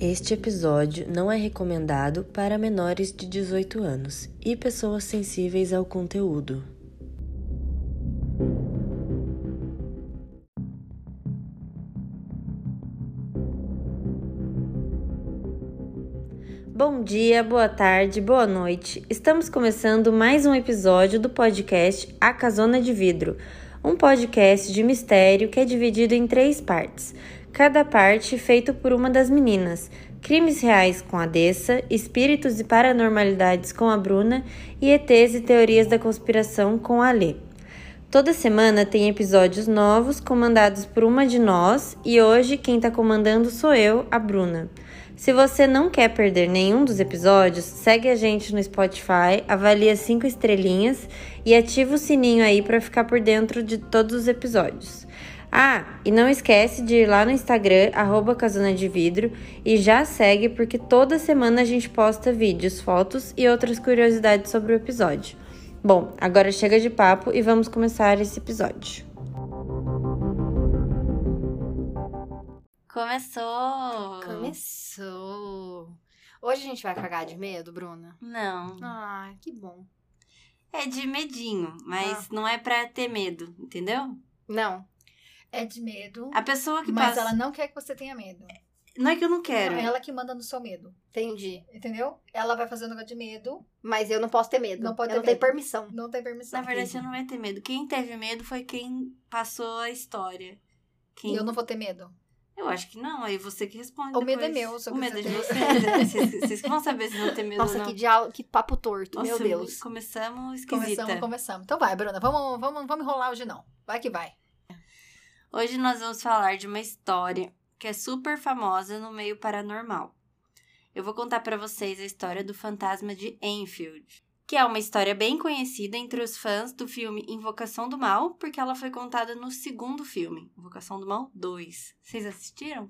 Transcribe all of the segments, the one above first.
Este episódio não é recomendado para menores de 18 anos e pessoas sensíveis ao conteúdo. Bom dia, boa tarde, boa noite. Estamos começando mais um episódio do podcast A Casona de Vidro, um podcast de mistério que é dividido em três partes cada parte feito por uma das meninas. Crimes reais com a Dessa, espíritos e paranormalidades com a Bruna e ETs e teorias da conspiração com a Lê. Toda semana tem episódios novos comandados por uma de nós e hoje quem está comandando sou eu, a Bruna. Se você não quer perder nenhum dos episódios, segue a gente no Spotify, avalia cinco estrelinhas e ativa o sininho aí para ficar por dentro de todos os episódios. Ah, e não esquece de ir lá no Instagram, arroba Casona de Vidro, e já segue porque toda semana a gente posta vídeos, fotos e outras curiosidades sobre o episódio. Bom, agora chega de papo e vamos começar esse episódio. Começou! Começou! Hoje a gente vai cagar de medo, Bruna? Não. Ah, que bom. É de medinho, mas ah. não é pra ter medo, entendeu? Não. É de medo. A pessoa que mas passa... ela não quer que você tenha medo. Não é que eu não quero. Não, é ela que manda no seu medo. Entendi. Entendeu? Ela vai fazer um negócio de medo. Mas eu não posso ter medo. Não pode eu ter não medo. tenho permissão. Não tem permissão. Na verdade, você não vai ter medo. Quem teve medo foi quem passou a história. Quem... E eu não vou ter medo? Eu acho que não, aí você que responde. O depois. medo é meu, O medo é de você. vocês, que vão saber se vão ter medo Nossa, ou não. que, diálogo, que papo torto, Nossa, meu Deus. Começamos esquisita. Começamos, começamos. Então vai, Bruna, vamos, vamos, vamos enrolar hoje não. Vai que vai. Hoje nós vamos falar de uma história que é super famosa no meio paranormal. Eu vou contar para vocês a história do fantasma de Enfield, que é uma história bem conhecida entre os fãs do filme Invocação do Mal, porque ela foi contada no segundo filme, Invocação do Mal 2. Vocês assistiram?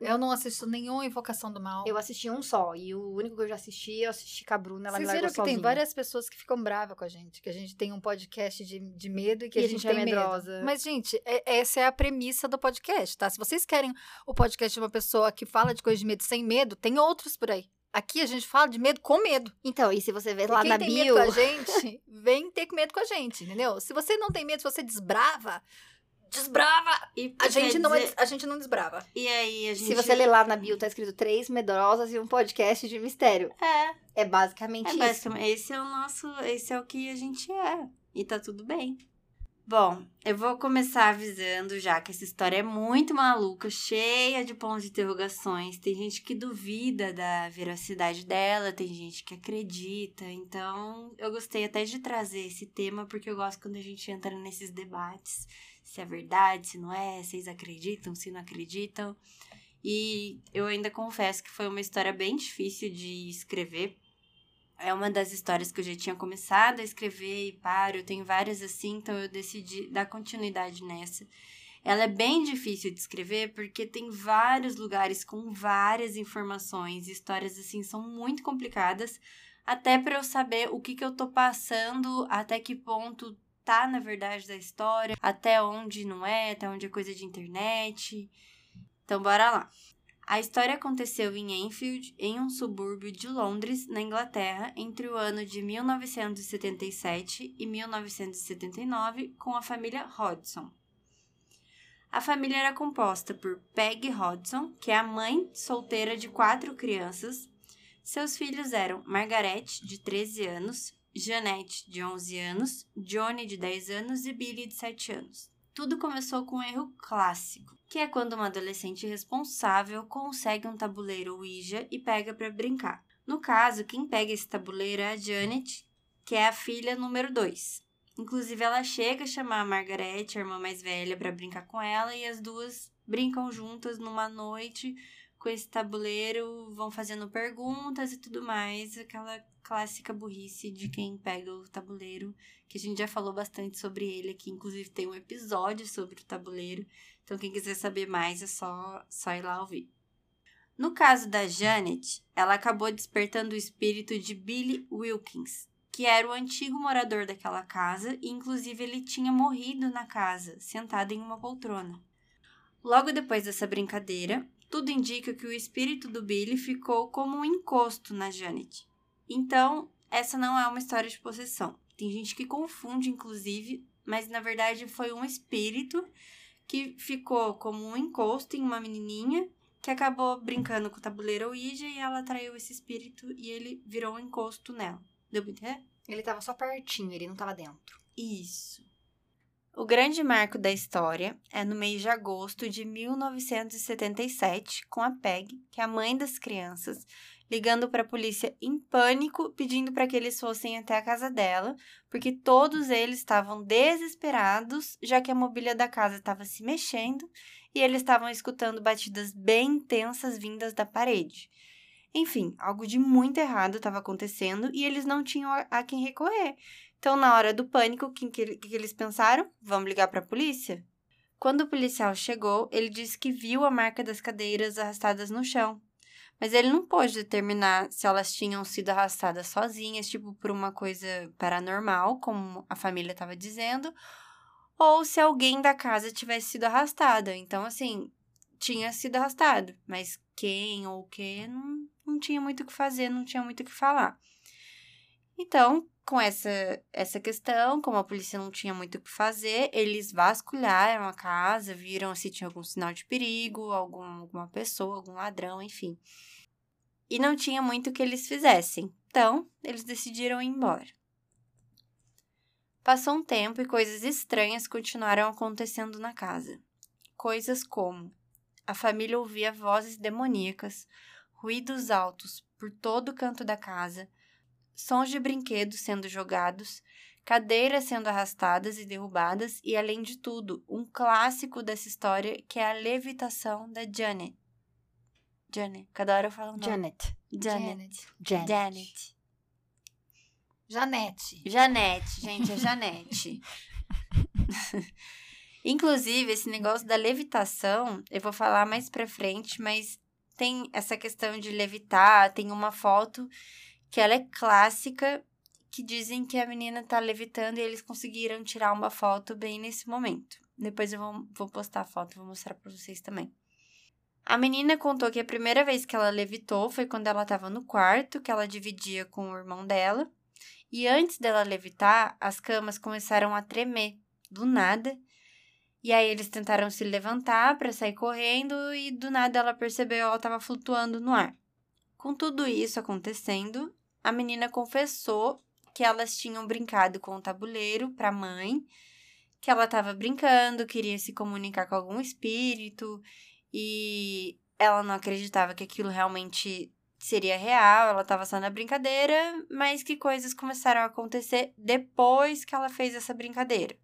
Eu não assisto nenhuma Invocação do Mal. Eu assisti um só, e o único que eu já assisti, eu assisti com a Bruna, ela Vocês viram que sozinha. tem várias pessoas que ficam bravas com a gente, que a gente tem um podcast de, de medo e que E a gente, é tem medrosa. medo. Mas, gente, é- essa é a premissa do podcast, tá? Se vocês querem o podcast de uma pessoa que fala de coisa de medo sem medo, tem outros por aí. Aqui a gente fala de medo com medo. Então, e se você E lá quem na tem bio... medo com a gente, vem ter medo com a gente, entendeu? Se você não tem medo, se você desbrava, desbrava. E, A gente, não, é dizer- des- a gente não desbrava. E aí, a gente... Se você ler lá na bio, tá escrito três medrosas e um podcast de mistério. É, É basicamente É isso. basicamente, esse é o nosso, esse é o que a gente é. E tá tudo bem. Bom, eu vou começar avisando já que essa história é muito maluca, cheia de pontos de interrogações. Tem gente que duvida da veracidade dela, tem gente que acredita. Então, eu gostei até de trazer esse tema, porque eu gosto quando a gente entra nesses debates. Se é verdade, se não é, se eles acreditam, se não acreditam. E eu ainda confesso que foi uma história bem difícil de escrever, é uma das histórias que eu já tinha começado a escrever e paro. Eu tenho várias assim, então eu decidi dar continuidade nessa. Ela é bem difícil de escrever porque tem vários lugares com várias informações. Histórias assim são muito complicadas, até para eu saber o que, que eu tô passando, até que ponto tá na verdade da história, até onde não é, até onde é coisa de internet. Então bora lá. A história aconteceu em Enfield, em um subúrbio de Londres, na Inglaterra, entre o ano de 1977 e 1979, com a família Hodgson. A família era composta por Peggy Hodgson, que é a mãe solteira de quatro crianças. Seus filhos eram Margaret, de 13 anos, Jeanette, de 11 anos, Johnny, de 10 anos e Billy, de 7 anos. Tudo começou com um erro clássico, que é quando uma adolescente responsável consegue um tabuleiro Ouija e pega para brincar. No caso, quem pega esse tabuleiro é a Janet, que é a filha número 2. Inclusive, ela chega a chamar a Margaret, a irmã mais velha, para brincar com ela e as duas brincam juntas numa noite com esse tabuleiro, vão fazendo perguntas e tudo mais, aquela clássica burrice de quem pega o tabuleiro, que a gente já falou bastante sobre ele aqui, inclusive tem um episódio sobre o tabuleiro, então quem quiser saber mais é só, só ir lá ouvir. No caso da Janet, ela acabou despertando o espírito de Billy Wilkins, que era o antigo morador daquela casa e inclusive ele tinha morrido na casa, sentado em uma poltrona. Logo depois dessa brincadeira, tudo indica que o espírito do Billy ficou como um encosto na Janet. Então, essa não é uma história de possessão. Tem gente que confunde, inclusive, mas na verdade foi um espírito que ficou como um encosto em uma menininha que acabou brincando com o tabuleiro Ouija e ela atraiu esse espírito e ele virou um encosto nela. Deu pra entender? Ele tava só pertinho, ele não tava dentro. Isso. O grande marco da história é no mês de agosto de 1977, com a Peg, que é a mãe das crianças, ligando para a polícia em pânico, pedindo para que eles fossem até a casa dela, porque todos eles estavam desesperados, já que a mobília da casa estava se mexendo e eles estavam escutando batidas bem intensas vindas da parede. Enfim, algo de muito errado estava acontecendo e eles não tinham a quem recorrer. Então, na hora do pânico, o que, que, que eles pensaram? Vamos ligar para a polícia? Quando o policial chegou, ele disse que viu a marca das cadeiras arrastadas no chão, mas ele não pôde determinar se elas tinham sido arrastadas sozinhas, tipo por uma coisa paranormal, como a família estava dizendo, ou se alguém da casa tivesse sido arrastada. Então, assim, tinha sido arrastado, mas quem ou o que não, não tinha muito o que fazer, não tinha muito o que falar. Então, com essa, essa questão, como a polícia não tinha muito o que fazer, eles vasculharam a casa, viram se tinha algum sinal de perigo, algum, alguma pessoa, algum ladrão, enfim. E não tinha muito que eles fizessem. Então, eles decidiram ir embora. Passou um tempo e coisas estranhas continuaram acontecendo na casa. Coisas como a família ouvia vozes demoníacas, ruídos altos por todo o canto da casa, sons de brinquedos sendo jogados, cadeiras sendo arrastadas e derrubadas e, além de tudo, um clássico dessa história que é a levitação da Janet. Janet. Cada hora eu falo o nome. Janet. Janet. Janet. Janet. Janete. Janete, gente, é Janete. Inclusive, esse negócio da levitação, eu vou falar mais pra frente, mas tem essa questão de levitar, tem uma foto que ela é clássica, que dizem que a menina tá levitando e eles conseguiram tirar uma foto bem nesse momento. Depois eu vou, vou postar a foto vou mostrar pra vocês também. A menina contou que a primeira vez que ela levitou foi quando ela estava no quarto, que ela dividia com o irmão dela. E antes dela levitar, as camas começaram a tremer, do nada. E aí eles tentaram se levantar para sair correndo e do nada ela percebeu que ela estava flutuando no ar. Com tudo isso acontecendo, a menina confessou que elas tinham brincado com o tabuleiro para a mãe, que ela estava brincando, queria se comunicar com algum espírito e ela não acreditava que aquilo realmente seria real, ela estava só na brincadeira, mas que coisas começaram a acontecer depois que ela fez essa brincadeira.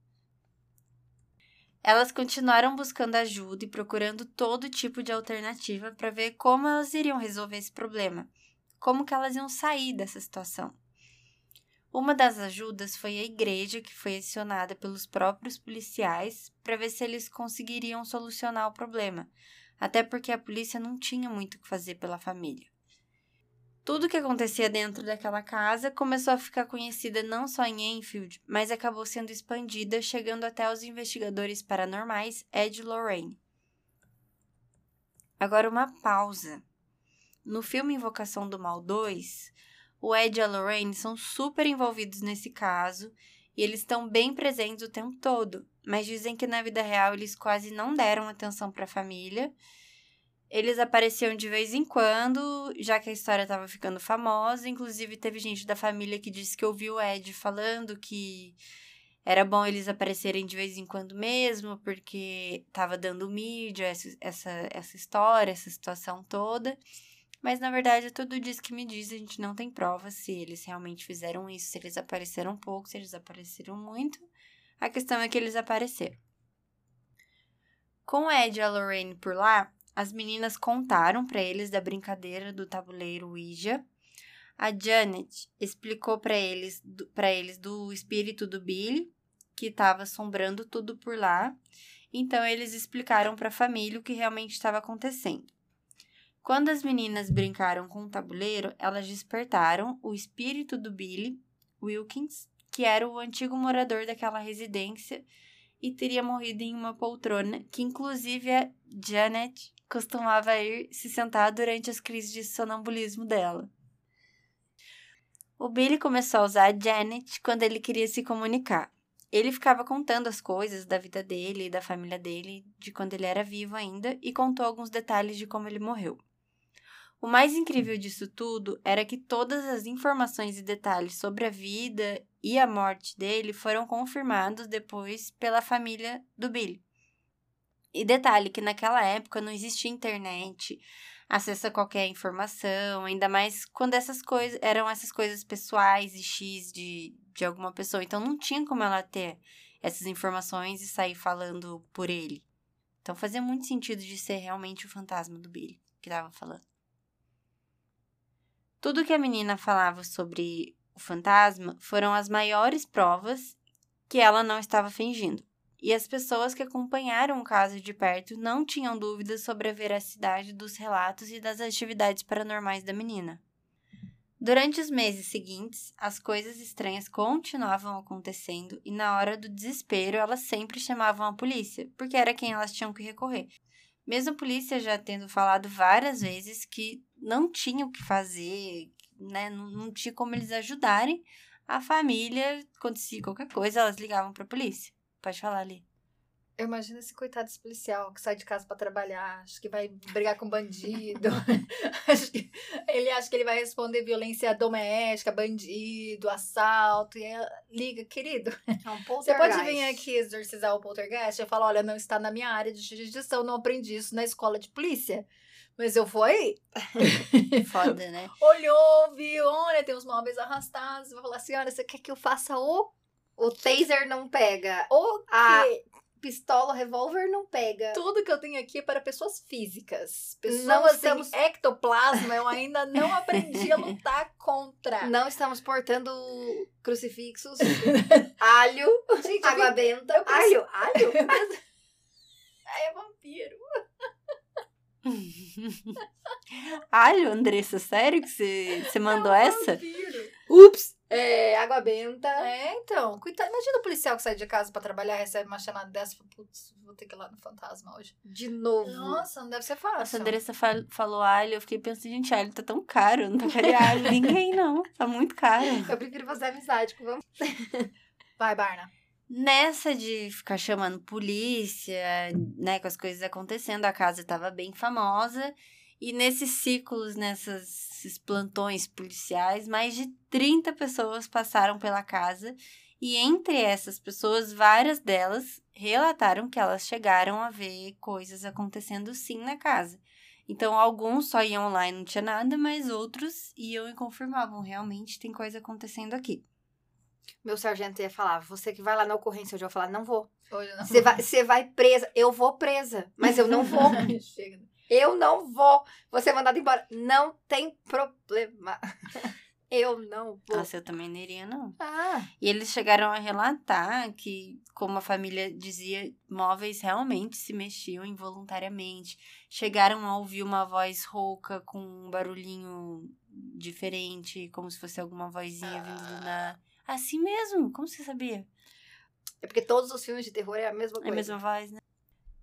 Elas continuaram buscando ajuda e procurando todo tipo de alternativa para ver como elas iriam resolver esse problema como que elas iam sair dessa situação. Uma das ajudas foi a igreja, que foi acionada pelos próprios policiais para ver se eles conseguiriam solucionar o problema, até porque a polícia não tinha muito o que fazer pela família. Tudo que acontecia dentro daquela casa começou a ficar conhecida não só em Enfield, mas acabou sendo expandida, chegando até os investigadores paranormais Ed Lorraine. Agora uma pausa no filme Invocação do Mal 2, o Ed e a Lorraine são super envolvidos nesse caso e eles estão bem presentes o tempo todo, mas dizem que na vida real eles quase não deram atenção para a família. Eles apareciam de vez em quando, já que a história estava ficando famosa. Inclusive, teve gente da família que disse que ouviu o Ed falando que era bom eles aparecerem de vez em quando mesmo, porque estava dando mídia essa, essa, essa história, essa situação toda. Mas na verdade, tudo diz que me diz, a gente não tem prova se eles realmente fizeram isso, se eles apareceram pouco, se eles apareceram muito. A questão é que eles apareceram. Com Ed e a Lorraine por lá, as meninas contaram para eles da brincadeira do tabuleiro Ouija. A Janet explicou para eles, para eles do espírito do Billy, que estava assombrando tudo por lá. Então eles explicaram para a família o que realmente estava acontecendo. Quando as meninas brincaram com o tabuleiro, elas despertaram o espírito do Billy Wilkins, que era o antigo morador daquela residência e teria morrido em uma poltrona, que inclusive a Janet costumava ir se sentar durante as crises de sonambulismo dela. O Billy começou a usar a Janet quando ele queria se comunicar. Ele ficava contando as coisas da vida dele e da família dele, de quando ele era vivo ainda, e contou alguns detalhes de como ele morreu. O mais incrível disso tudo era que todas as informações e detalhes sobre a vida e a morte dele foram confirmados depois pela família do Billy. E detalhe que naquela época não existia internet, acesso a qualquer informação, ainda mais quando essas coisas eram essas coisas pessoais e X de, de alguma pessoa. Então não tinha como ela ter essas informações e sair falando por ele. Então fazia muito sentido de ser realmente o fantasma do Billy que estava falando. Tudo que a menina falava sobre o fantasma foram as maiores provas que ela não estava fingindo. E as pessoas que acompanharam o caso de perto não tinham dúvidas sobre a veracidade dos relatos e das atividades paranormais da menina. Durante os meses seguintes, as coisas estranhas continuavam acontecendo e, na hora do desespero, elas sempre chamavam a polícia, porque era quem elas tinham que recorrer. Mesmo a polícia já tendo falado várias vezes que não tinha o que fazer, né? Não, não tinha como eles ajudarem a família. Acontecia qualquer coisa, elas ligavam pra polícia. Pode falar ali. Eu imagino esse coitado desse policial que sai de casa para trabalhar, acho que vai brigar com bandido. acho que, ele acha que ele vai responder violência doméstica, bandido, assalto. E aí, liga, querido. É um Você pode vir aqui exorcizar o poltergeist? Eu falo, olha, não está na minha área de jurisdição, não aprendi isso na escola de polícia. Mas eu aí. Foda, né? Olhou, viu, olha, tem os móveis arrastados. Vou falar assim, olha, você quer que eu faça o... O taser não pega. O A quê? pistola, o revólver não pega. Tudo que eu tenho aqui é para pessoas físicas. Pessoas Não sem estamos- ectoplasma, eu ainda não aprendi a lutar contra. Não estamos portando crucifixos, alho, Gente, água vi- benta. pensei- Alho, alho. Ai, é vampiro. Alho, Andressa, sério que você, você mandou É um essa? vampiro. Ups. É, água benta. É, então. Cuidado. Imagina o policial que sai de casa pra trabalhar, recebe uma chamada dessa e fala, putz, vou ter que ir lá no fantasma hoje. De novo. Nossa, não deve ser Nossa, fácil. a Andressa fal- falou alho, eu fiquei pensando, gente, alho tá tão caro, não tocaria alho ninguém, não. Tá muito caro. Eu prefiro fazer amizade com vampiros. Vai, Barna. Nessa de ficar chamando polícia, né, com as coisas acontecendo, a casa estava bem famosa. E nesses ciclos, nessas, esses plantões policiais, mais de 30 pessoas passaram pela casa. E entre essas pessoas, várias delas relataram que elas chegaram a ver coisas acontecendo sim na casa. Então, alguns só iam lá e não tinha nada, mas outros iam e confirmavam, realmente tem coisa acontecendo aqui. Meu sargento ia falar, você que vai lá na ocorrência hoje, eu vou falar, não vou. Você vai, você vai presa. Eu vou presa, mas eu não vou. Chega. Eu não vou. Você é mandado embora. Não tem problema. Eu não vou. Nossa, eu também não iria, não. Ah, E eles chegaram a relatar que, como a família dizia, móveis realmente se mexiam involuntariamente. Chegaram a ouvir uma voz rouca com um barulhinho diferente, como se fosse alguma vozinha vindo do nada. Assim mesmo? Como você sabia? é porque todos os filmes de terror é a mesma É coisa. a mesma voz, né?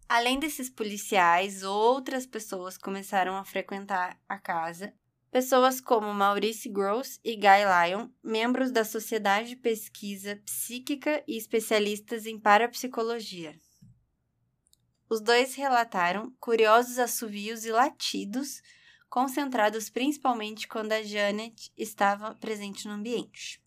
Além desses policiais, outras pessoas começaram a frequentar a casa. Pessoas como Maurice Gross e Guy Lyon, membros da Sociedade de Pesquisa Psíquica e especialistas em parapsicologia. Os dois relataram curiosos assovios e latidos, concentrados principalmente quando a Janet estava presente no ambiente.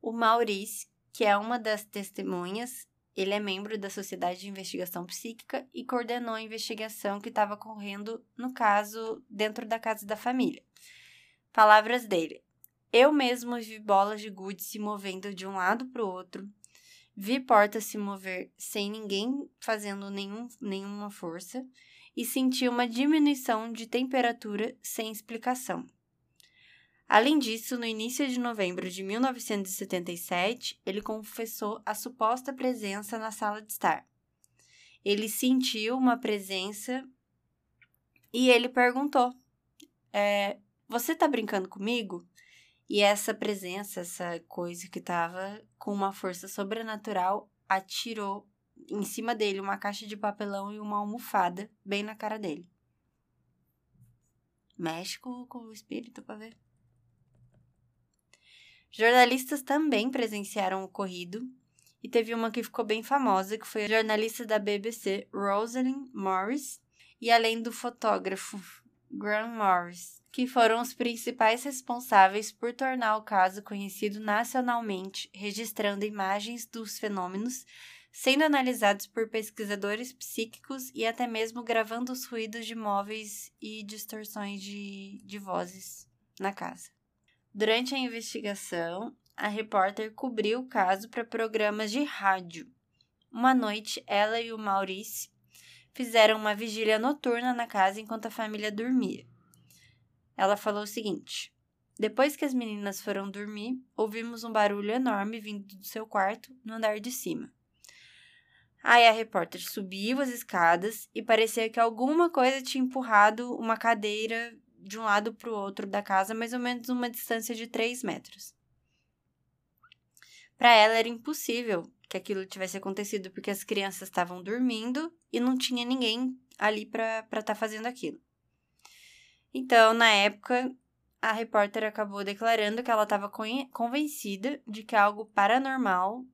O Maurice, que é uma das testemunhas, ele é membro da Sociedade de Investigação Psíquica e coordenou a investigação que estava correndo no caso dentro da casa da família. Palavras dele: Eu mesmo vi bolas de gude se movendo de um lado para o outro, vi portas se mover sem ninguém fazendo nenhum, nenhuma força e senti uma diminuição de temperatura sem explicação. Além disso, no início de novembro de 1977, ele confessou a suposta presença na sala de estar. Ele sentiu uma presença e ele perguntou: é, Você tá brincando comigo? E essa presença, essa coisa que tava com uma força sobrenatural, atirou em cima dele uma caixa de papelão e uma almofada bem na cara dele. Mexe com, o espírito pra ver. Jornalistas também presenciaram o ocorrido. E teve uma que ficou bem famosa, que foi a jornalista da BBC, Rosalind Morris, e além do fotógrafo Graham Morris, que foram os principais responsáveis por tornar o caso conhecido nacionalmente, registrando imagens dos fenômenos, sendo analisados por pesquisadores psíquicos e até mesmo gravando os ruídos de móveis e distorções de, de vozes na casa. Durante a investigação, a repórter cobriu o caso para programas de rádio. Uma noite, ela e o Maurice fizeram uma vigília noturna na casa enquanto a família dormia. Ela falou o seguinte: Depois que as meninas foram dormir, ouvimos um barulho enorme vindo do seu quarto, no andar de cima. Aí a repórter subiu as escadas e parecia que alguma coisa tinha empurrado uma cadeira de um lado para o outro da casa, mais ou menos uma distância de 3 metros. Para ela era impossível que aquilo tivesse acontecido, porque as crianças estavam dormindo e não tinha ninguém ali para estar tá fazendo aquilo. Então, na época, a repórter acabou declarando que ela estava convencida de que algo paranormal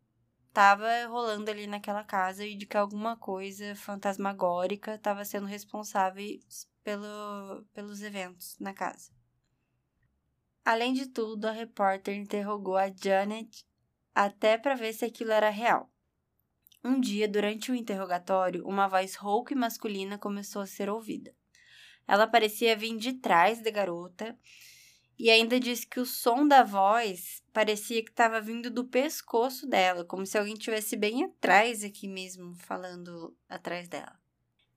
estava rolando ali naquela casa e de que alguma coisa fantasmagórica estava sendo responsável pelo, pelos eventos na casa. Além de tudo, a repórter interrogou a Janet até para ver se aquilo era real. Um dia, durante o interrogatório, uma voz rouca e masculina começou a ser ouvida. Ela parecia vir de trás da garota e ainda disse que o som da voz parecia que estava vindo do pescoço dela, como se alguém estivesse bem atrás aqui mesmo, falando atrás dela.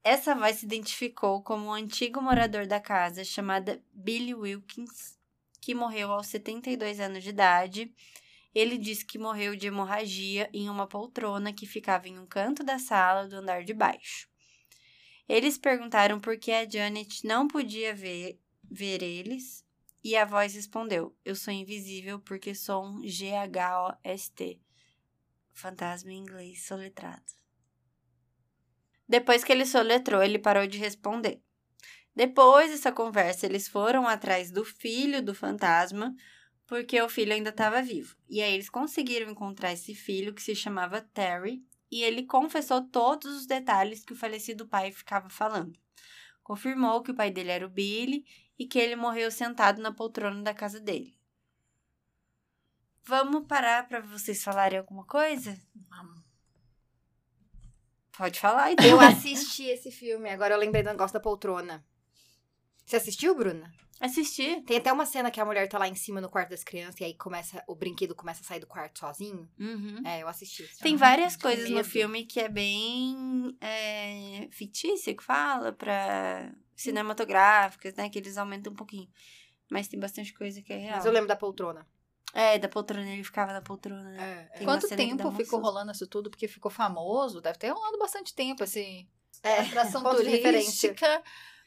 Essa voz se identificou como um antigo morador da casa chamada Billy Wilkins, que morreu aos 72 anos de idade. Ele disse que morreu de hemorragia em uma poltrona que ficava em um canto da sala do andar de baixo. Eles perguntaram por que a Janet não podia ver, ver eles, e a voz respondeu: Eu sou invisível porque sou um G-H-O-S-T. Fantasma em inglês soletrado. Depois que ele soletrou, ele parou de responder. Depois dessa conversa, eles foram atrás do filho do fantasma, porque o filho ainda estava vivo. E aí eles conseguiram encontrar esse filho que se chamava Terry, e ele confessou todos os detalhes que o falecido pai ficava falando. Confirmou que o pai dele era o Billy e que ele morreu sentado na poltrona da casa dele. Vamos parar para vocês falarem alguma coisa? Vamos. Pode falar, então. Eu assisti esse filme, agora eu lembrei do negócio da poltrona. Você assistiu, Bruna? Assisti. Tem até uma cena que a mulher tá lá em cima no quarto das crianças e aí começa o brinquedo começa a sair do quarto sozinho. Uhum. É, eu assisti. Tem várias coisas no filme que é bem é, fictícia, que fala, pra cinematográficas, né? Que eles aumentam um pouquinho. Mas tem bastante coisa que é real. Mas eu lembro da poltrona. É, da poltrona, ele ficava na poltrona, né? É, Tem Quanto tempo ficou susto. rolando isso tudo? Porque ficou famoso. Deve ter rolado bastante tempo, assim. é. Atração turística.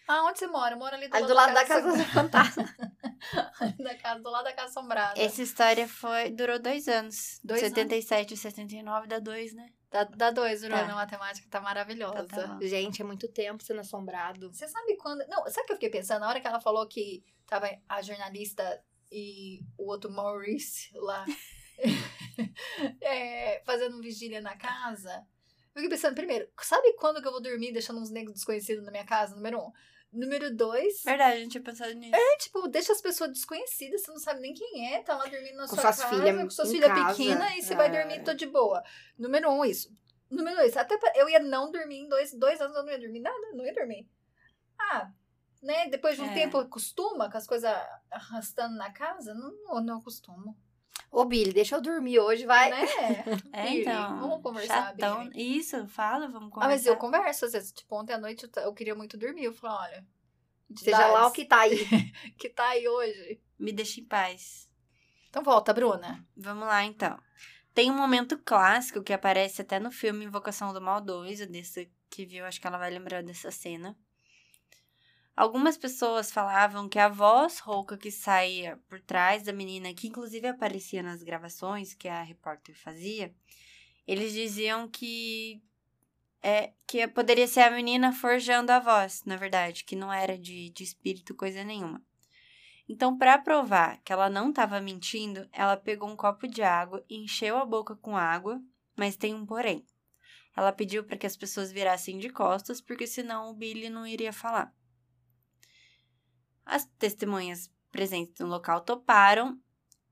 Ah, onde você mora? Eu moro ali do, Ali lado, do lado da casa fantasma. Da casa, do lado da casa assombrada. Essa história foi, durou dois anos. Dois 77 e 79 dá dois, né? Dá, dá dois, Urano. Tá. A matemática tá maravilhosa. Tá, tá. Gente, é muito tempo sendo assombrado. Você sabe quando. Não, sabe o que eu fiquei pensando? Na hora que ela falou que tava a jornalista e o outro Maurice lá é, fazendo vigília na casa. Eu fiquei pensando, primeiro, sabe quando que eu vou dormir deixando uns negros desconhecidos na minha casa? Número um. Número dois, Verdade, a gente tinha pensado nisso. é tipo, deixa as pessoas desconhecidas, você não sabe nem quem é, tá lá dormindo na Com sua suas casa, filhas com suas filhas pequenas, e você vai É. dormir tô de boa. Número um, isso. Número dois, até pra- eu ia não dormir em dois, dois anos, eu não ia dormir nada, não ia dormir. Ah, né, depois de um É. tempo acostuma com as coisas arrastando na casa? Não, não, não acostumo. Ô, Billy, deixa eu dormir hoje, vai. Né? É, Billy, então. vamos conversar, Chatão. Isso, fala, vamos Ah, conversar. mas eu converso, às vezes, tipo, ontem à noite eu, eu queria muito dormir, eu falo, olha... Seja lá o que tá aí. que tá aí hoje. Me deixa em paz. Então volta, Bruna. Vamos lá, então. Tem um momento clássico que aparece até no filme Invocação do Mal 2, o desse que viu, acho que ela vai lembrar dessa cena. Algumas pessoas falavam que a voz rouca que saía por trás da menina, que inclusive aparecia nas gravações que a repórter fazia, eles diziam que é que poderia ser a menina forjando a voz, na verdade, que não era de, de espírito coisa nenhuma. Então, para provar que ela não estava mentindo, ela pegou um copo de água encheu a boca com água, mas tem um porém. Ela pediu para que as pessoas virassem de costas, porque senão o Billy não iria falar. As testemunhas presentes no local toparam,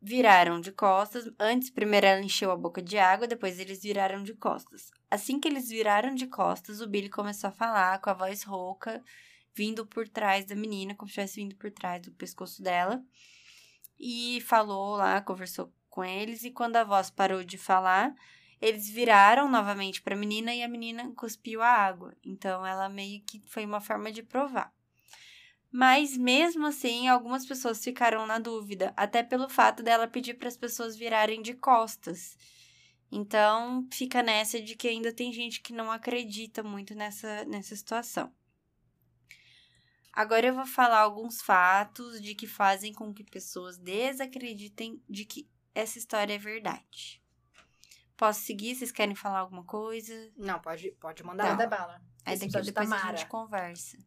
viraram de costas. Antes, primeiro ela encheu a boca de água, depois eles viraram de costas. Assim que eles viraram de costas, o Billy começou a falar com a voz rouca, vindo por trás da menina, como se estivesse vindo por trás do pescoço dela. E falou lá, conversou com eles, e quando a voz parou de falar, eles viraram novamente para a menina e a menina cuspiu a água. Então ela meio que foi uma forma de provar. Mas mesmo assim, algumas pessoas ficaram na dúvida, até pelo fato dela pedir para as pessoas virarem de costas. Então, fica nessa de que ainda tem gente que não acredita muito nessa, nessa situação. Agora eu vou falar alguns fatos de que fazem com que pessoas desacreditem de que essa história é verdade. Posso seguir? Vocês querem falar alguma coisa? Não, pode, pode mandar. Manda bala. Aí daqui depois tá a gente conversa.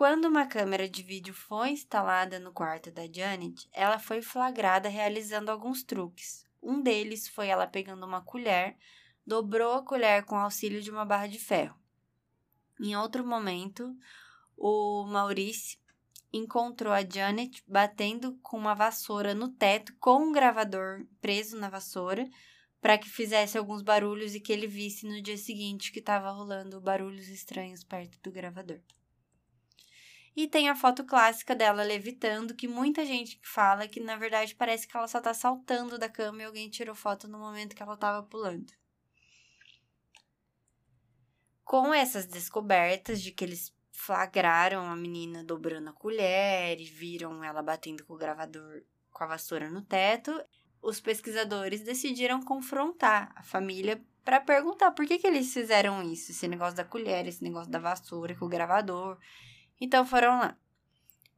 Quando uma câmera de vídeo foi instalada no quarto da Janet, ela foi flagrada realizando alguns truques. Um deles foi ela pegando uma colher, dobrou a colher com auxílio de uma barra de ferro. Em outro momento, o Maurice encontrou a Janet batendo com uma vassoura no teto com um gravador preso na vassoura para que fizesse alguns barulhos e que ele visse no dia seguinte que estava rolando barulhos estranhos perto do gravador. E tem a foto clássica dela levitando, que muita gente fala que na verdade parece que ela só tá saltando da cama e alguém tirou foto no momento que ela tava pulando. Com essas descobertas de que eles flagraram a menina dobrando a colher e viram ela batendo com o gravador com a vassoura no teto, os pesquisadores decidiram confrontar a família para perguntar por que, que eles fizeram isso, esse negócio da colher, esse negócio da vassoura com o gravador. Então foram lá.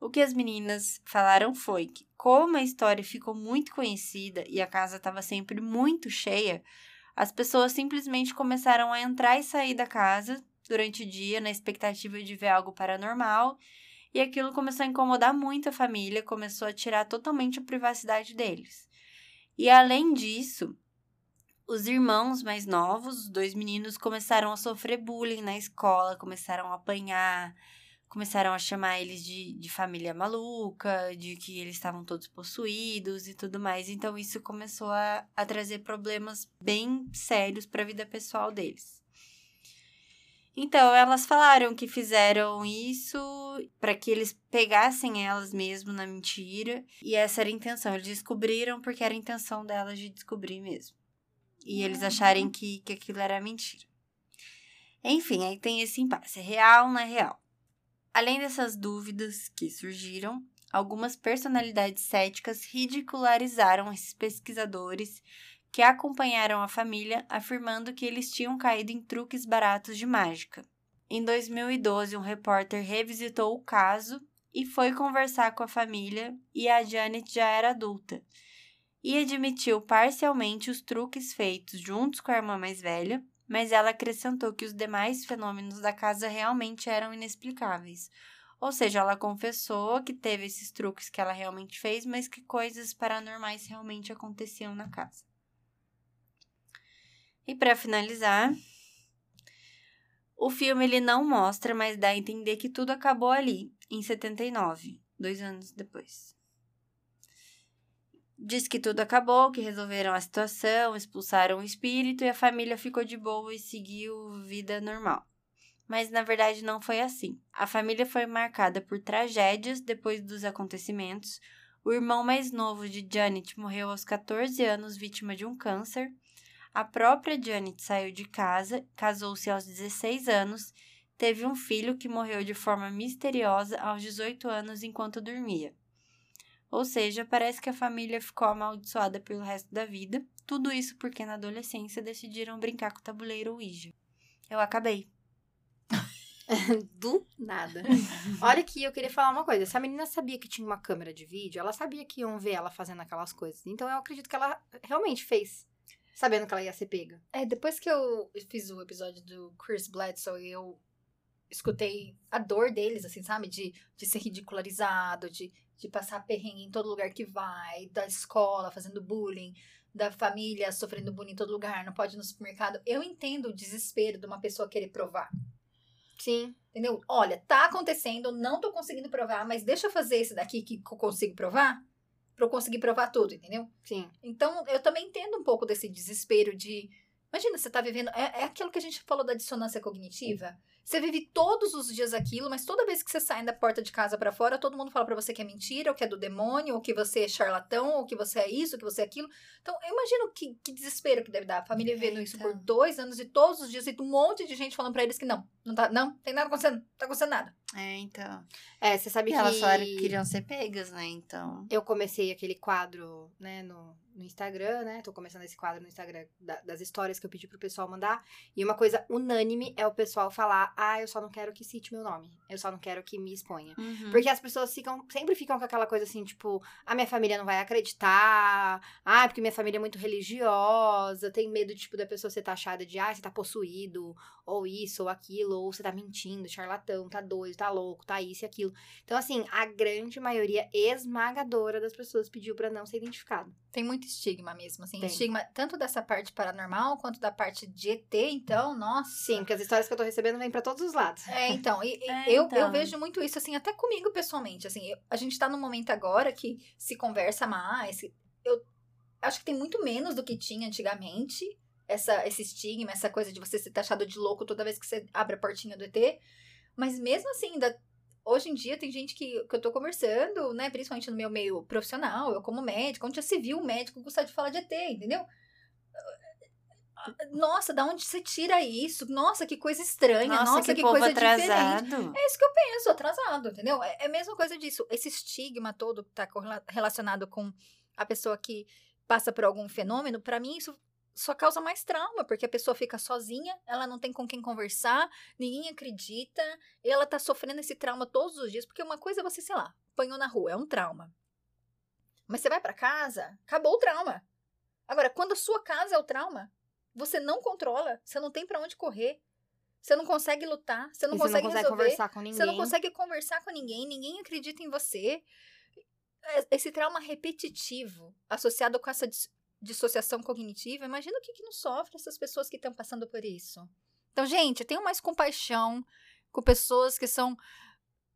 O que as meninas falaram foi que, como a história ficou muito conhecida e a casa estava sempre muito cheia, as pessoas simplesmente começaram a entrar e sair da casa durante o dia na expectativa de ver algo paranormal, e aquilo começou a incomodar muito a família, começou a tirar totalmente a privacidade deles. E além disso, os irmãos mais novos, os dois meninos, começaram a sofrer bullying na escola, começaram a apanhar, começaram a chamar eles de, de família maluca, de que eles estavam todos possuídos e tudo mais. Então, isso começou a, a trazer problemas bem sérios para a vida pessoal deles. Então, elas falaram que fizeram isso para que eles pegassem elas mesmo na mentira, e essa era a intenção. Eles descobriram porque era a intenção delas de descobrir mesmo. E eles acharem que, que aquilo era mentira. Enfim, aí tem esse impasse: é real ou não é real? Além dessas dúvidas que surgiram, algumas personalidades céticas ridicularizaram esses pesquisadores que acompanharam a família, afirmando que eles tinham caído em truques baratos de mágica. Em 2012, um repórter revisitou o caso e foi conversar com a família, e a Janet já era adulta, e admitiu parcialmente os truques feitos juntos com a irmã mais velha, mas ela acrescentou que os demais fenômenos da casa realmente eram inexplicáveis. Ou seja, ela confessou que teve esses truques que ela realmente fez, mas que coisas paranormais realmente aconteciam na casa. E para finalizar, o filme ele não mostra, mas dá a entender que tudo acabou ali, em 79, dois anos depois. Diz que tudo acabou, que resolveram a situação, expulsaram o espírito e a família ficou de boa e seguiu vida normal. Mas na verdade não foi assim. A família foi marcada por tragédias depois dos acontecimentos. O irmão mais novo de Janet morreu aos 14 anos, vítima de um câncer. A própria Janet saiu de casa, casou-se aos 16 anos, teve um filho que morreu de forma misteriosa aos 18 anos enquanto dormia. Ou seja, parece que a família ficou amaldiçoada pelo resto da vida. Tudo isso porque na adolescência decidiram brincar com o tabuleiro Ouija. Eu acabei. Do nada. Olha aqui, eu queria falar uma coisa. Se a menina sabia que tinha uma câmera de vídeo, ela sabia que iam ver ela fazendo aquelas coisas. Então eu acredito que ela realmente fez. sabendo que ela ia ser pega. É, depois que eu fiz o episódio do Chris Bledsoe, eu escutei a dor deles, assim, sabe? De, de ser ridicularizado, de, de passar perrengue em todo lugar que vai, da escola fazendo bullying, da família sofrendo bullying em todo lugar, não pode ir no supermercado. Eu entendo o desespero de uma pessoa querer provar. Sim. Entendeu? Olha, tá acontecendo, não tô conseguindo provar, mas deixa eu fazer esse daqui que eu consigo provar, pra eu conseguir provar tudo, entendeu? Sim. Então, eu também entendo um pouco desse desespero de. Imagina, você tá vivendo. É, é aquilo que a gente falou da dissonância cognitiva. Você vive todos os dias aquilo, mas toda vez que você sai da porta de casa pra fora, todo mundo fala pra você que é mentira, ou que é do demônio, ou que você é charlatão, ou que você é isso, ou que você é aquilo. Então, eu imagino que, que desespero que deve dar. A família vivendo isso por dois anos e todos os dias, e um monte de gente falando pra eles que não, não tá, não, tem nada acontecendo, não tá acontecendo nada. É, então. É, você sabe E que elas falaram que queriam ser pegas, né? Então. eu comecei aquele quadro, né, no, no Instagram, né? Tô começando esse quadro no Instagram da- das histórias que eu pedi pro pessoal mandar. E uma coisa unânime é o pessoal falar: ah, eu só não quero que cite meu nome. Eu só não quero que me exponha. Uhum. Porque as pessoas ficam, sempre ficam com aquela coisa assim, tipo, a minha família não vai acreditar, ah, porque minha família é muito religiosa, tem medo, tipo, da pessoa ser taxada de, ah, você tá possuído, ou isso, ou aquilo, ou você tá mentindo, charlatão, tá doido, tá louco, tá isso e aquilo. Então, assim, a grande maioria esmagadora das pessoas pediu pra não ser identificado. Tem muito estigma mesmo, assim. Tem. Estigma tanto dessa parte paranormal quanto da parte de ET, então, nossa. Sim, porque as histórias que eu tô recebendo vêm pra todos os lados. É, então, e, e É, eu, então. eu vejo muito isso, assim, até comigo pessoalmente, assim, eu- a gente tá num momento agora que se conversa mais, eu acho que tem muito menos do que tinha antigamente, essa, esse estigma, essa coisa de você ser taxado de louco toda vez que você abre a portinha do ET, mas mesmo assim, ainda, hoje em dia tem gente que, que eu tô conversando, né, principalmente no meu meio profissional, eu como médico, onde já se viu um médico gostar de falar de ET, entendeu? Nossa, da onde você tira isso? Nossa, que coisa estranha. Nossa, Nossa, que, que, coisa diferente. atrasado. É isso que eu penso, atrasado, entendeu? É é a mesma coisa disso. Esse estigma todo que tá relacionado com a pessoa que passa por algum fenômeno, pra mim isso só causa mais trauma, porque a pessoa fica sozinha, ela não tem com quem conversar, ninguém acredita, e ela tá sofrendo esse trauma todos os dias, porque uma coisa é você, sei lá, apanhou na rua, é um trauma. Mas você vai pra casa, acabou o trauma. Agora, quando a sua casa é o trauma, você não controla, você não tem pra onde correr. Você não consegue lutar, você não E consegue, você não consegue resolver. conversar com ninguém. Você não consegue conversar com ninguém, ninguém acredita em você. É- Esse trauma repetitivo, associado com essa dissociação cognitiva, imagina o que, que não sofre essas pessoas que estão passando por isso. Então, gente, tenham mais compaixão com pessoas que são.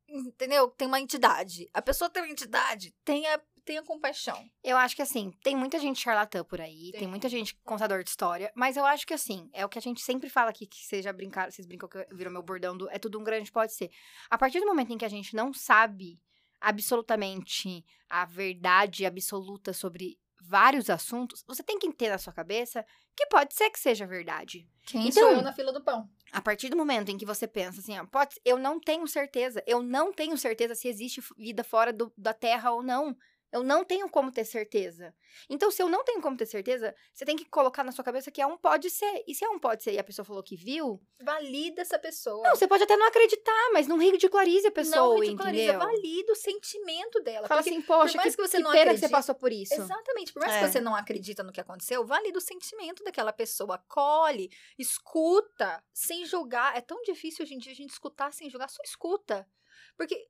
Entendeu? Tem uma entidade. A pessoa tem uma entidade, tenha, tenha compaixão. Eu acho que assim, tem muita gente charlatã por aí, tem, Tem. muita gente contador de história, mas eu acho que assim, é o que a gente sempre fala aqui, que seja brincar, vocês brincam que virou meu bordão do é tudo um grande pode ser. A partir do momento em que a gente não sabe absolutamente a verdade absoluta sobre vários assuntos, você tem que ter na sua cabeça que pode ser que seja verdade. Quem Então- sou eu na fila do pão? A partir do momento em que você pensa assim, ó, pode, eu não tenho certeza, eu não tenho certeza se existe vida fora do- da Terra ou não. Eu não tenho como ter certeza. Então, se eu não tenho como ter certeza, você tem que colocar na sua cabeça que é um pode ser. E se é um pode ser e a pessoa falou que viu, Valida essa pessoa. não, você pode até não acreditar, mas não ridicularize a pessoa, não ridiculariza, entendeu? valida o sentimento dela. Fala assim, poxa, mais que, que você que não pena que você passou por isso. Exatamente. Por mais É. que você não acredita no que aconteceu, valida o sentimento daquela pessoa. Colhe, escuta, sem julgar. É tão difícil hoje em dia a gente escutar sem julgar, só escuta. Porque,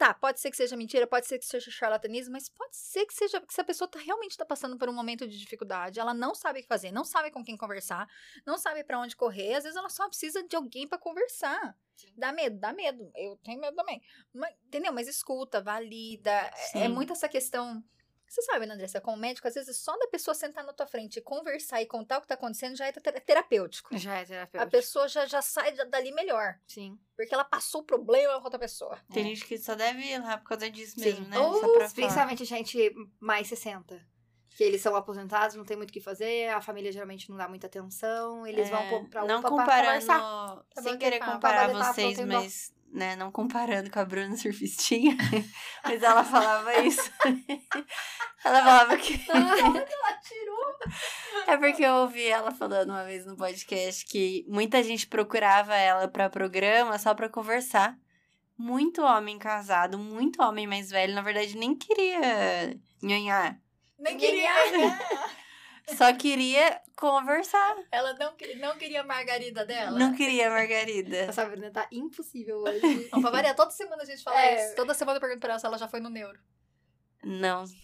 tá, pode ser que seja mentira, pode ser que seja charlatanismo, mas pode ser que seja que essa pessoa tá, realmente está passando por um momento de dificuldade, ela não sabe o que fazer, não sabe com quem conversar, não sabe pra onde correr, às vezes ela só precisa de alguém pra conversar. Dá medo, dá medo. Eu tenho medo também. Mas, entendeu? Mas escuta, valida. É- É Sim. muito essa questão. Você sabe, né, Andressa, como médico, às vezes só da pessoa sentar na tua frente e conversar e contar o que tá acontecendo já é te- terapêutico. Já é A terapeuta. pessoa já, já sai da- dali melhor. Sim. Porque ela passou o problema com outra pessoa. Tem gente que só deve ir lá por causa disso Sim. mesmo, né? Ou só pra falar. principalmente gente mais 60. Que eles são aposentados, não tem muito o que fazer, a família geralmente não dá muita atenção, eles vão É, pro- pra Não UPA pra comparando, conversar. Pra sem bater querer comparar papo, vocês, não mas, né, não comparando com a Bruna Surfistinha, mas ela falava isso. ela falava que... ela tirou. É porque eu ouvi ela falando uma vez no podcast que muita gente procurava ela pra programa só pra conversar. Muito homem casado, muito homem mais velho, na verdade nem queria nhanhar. Nem queria. Só queria conversar. Ela não, não queria a margarida dela. Não queria margarida. A Sabrina tá impossível hoje. Não, pra variar, toda semana a gente fala É. isso. Toda semana eu pergunto pra ela se ela já foi no neuro. Não.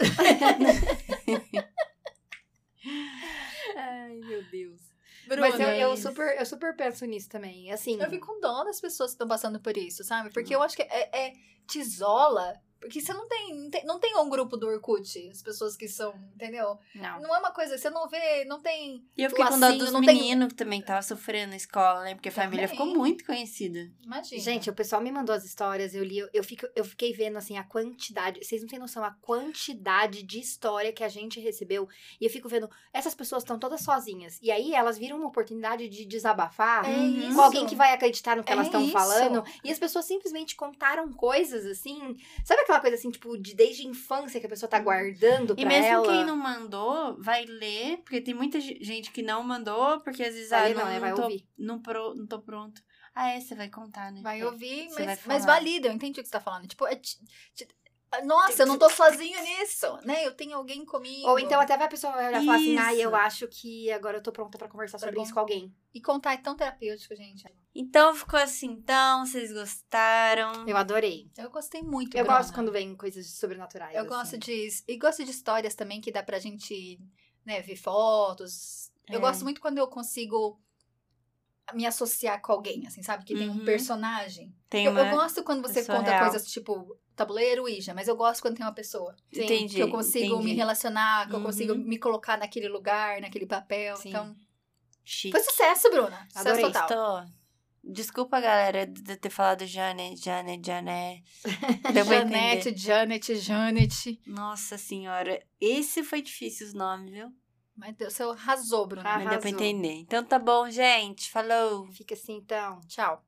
Ai, meu Deus. Bruna, Mas eu, eu Mas- super, eu super penso nisso também. Assim. eu fico com dó das pessoas que estão passando por isso, sabe? Porque eu acho que é, é te isola. Porque você não tem, não tem. Não tem um grupo do Orkut, as pessoas que são, entendeu? Não. Não é uma coisa, você não vê, não tem. E eu fiquei com dó lacinho, dos não tem- meninos que também tava sofrendo na escola, né? Porque a família Também. ficou muito conhecida. Imagina. Gente, o pessoal me mandou as histórias, eu li, eu, eu, fico, eu fiquei vendo assim a quantidade. Vocês não têm noção a quantidade de história que a gente recebeu. E eu fico vendo, essas pessoas estão todas sozinhas. E aí elas viram uma oportunidade de desabafar é Uhum. isso. com alguém que vai acreditar no que É elas estão falando. E as pessoas simplesmente contaram coisas assim. Sabe aquela coisa assim, tipo, de desde a infância que a pessoa tá guardando pra E mesmo ela? quem não mandou, vai ler, porque tem muita ge- gente que não mandou, porque às vezes, Vai ah, não, não, né? Vai tô, ouvir. não, pro, não tô pronto. Ah, é, você vai contar, né? Vai É. ouvir, Você mas, vai mas valida, eu entendi o que você tá falando. Tipo, é nossa, eu não tô sozinho nisso, né? Eu tenho alguém comigo. Ou então até vai a pessoa vai olhar e falar assim, Isso. eu acho que agora eu tô pronta pra conversar Tá sobre isso com alguém. E contar é tão terapêutico, gente. Então ficou assim, então, vocês gostaram? Eu adorei. Eu gostei muito. Eu Bruna. gosto quando vem coisas sobrenaturais. Eu assim. gosto de. E gosto de histórias também que dá pra gente, né, ver fotos. Eu É. gosto muito quando eu consigo me associar com alguém, assim, sabe? Que tem um Uhum. personagem. Tem Eu, uma... eu gosto quando você pessoa conta real. coisas tipo tabuleiro, Ija, mas eu gosto quando tem uma pessoa. Sim, Entendi. que eu consigo entendi. me relacionar, que eu Uhum. consigo me colocar naquele lugar, naquele papel. Sim. Então, Chique. foi sucesso, Bruna. Sucesso Adorei. total. Tô. Desculpa, galera, de ter falado Janet, Janet, Janet. Deu. Janete, Janet, Janet. Nossa senhora, esse foi difícil os nomes, viu? Mas Deus, você arrasou, Bruna. Ah. Mas deu pra Arrasou. entender. Então tá bom, gente. Falou. Fica assim, então. Tchau.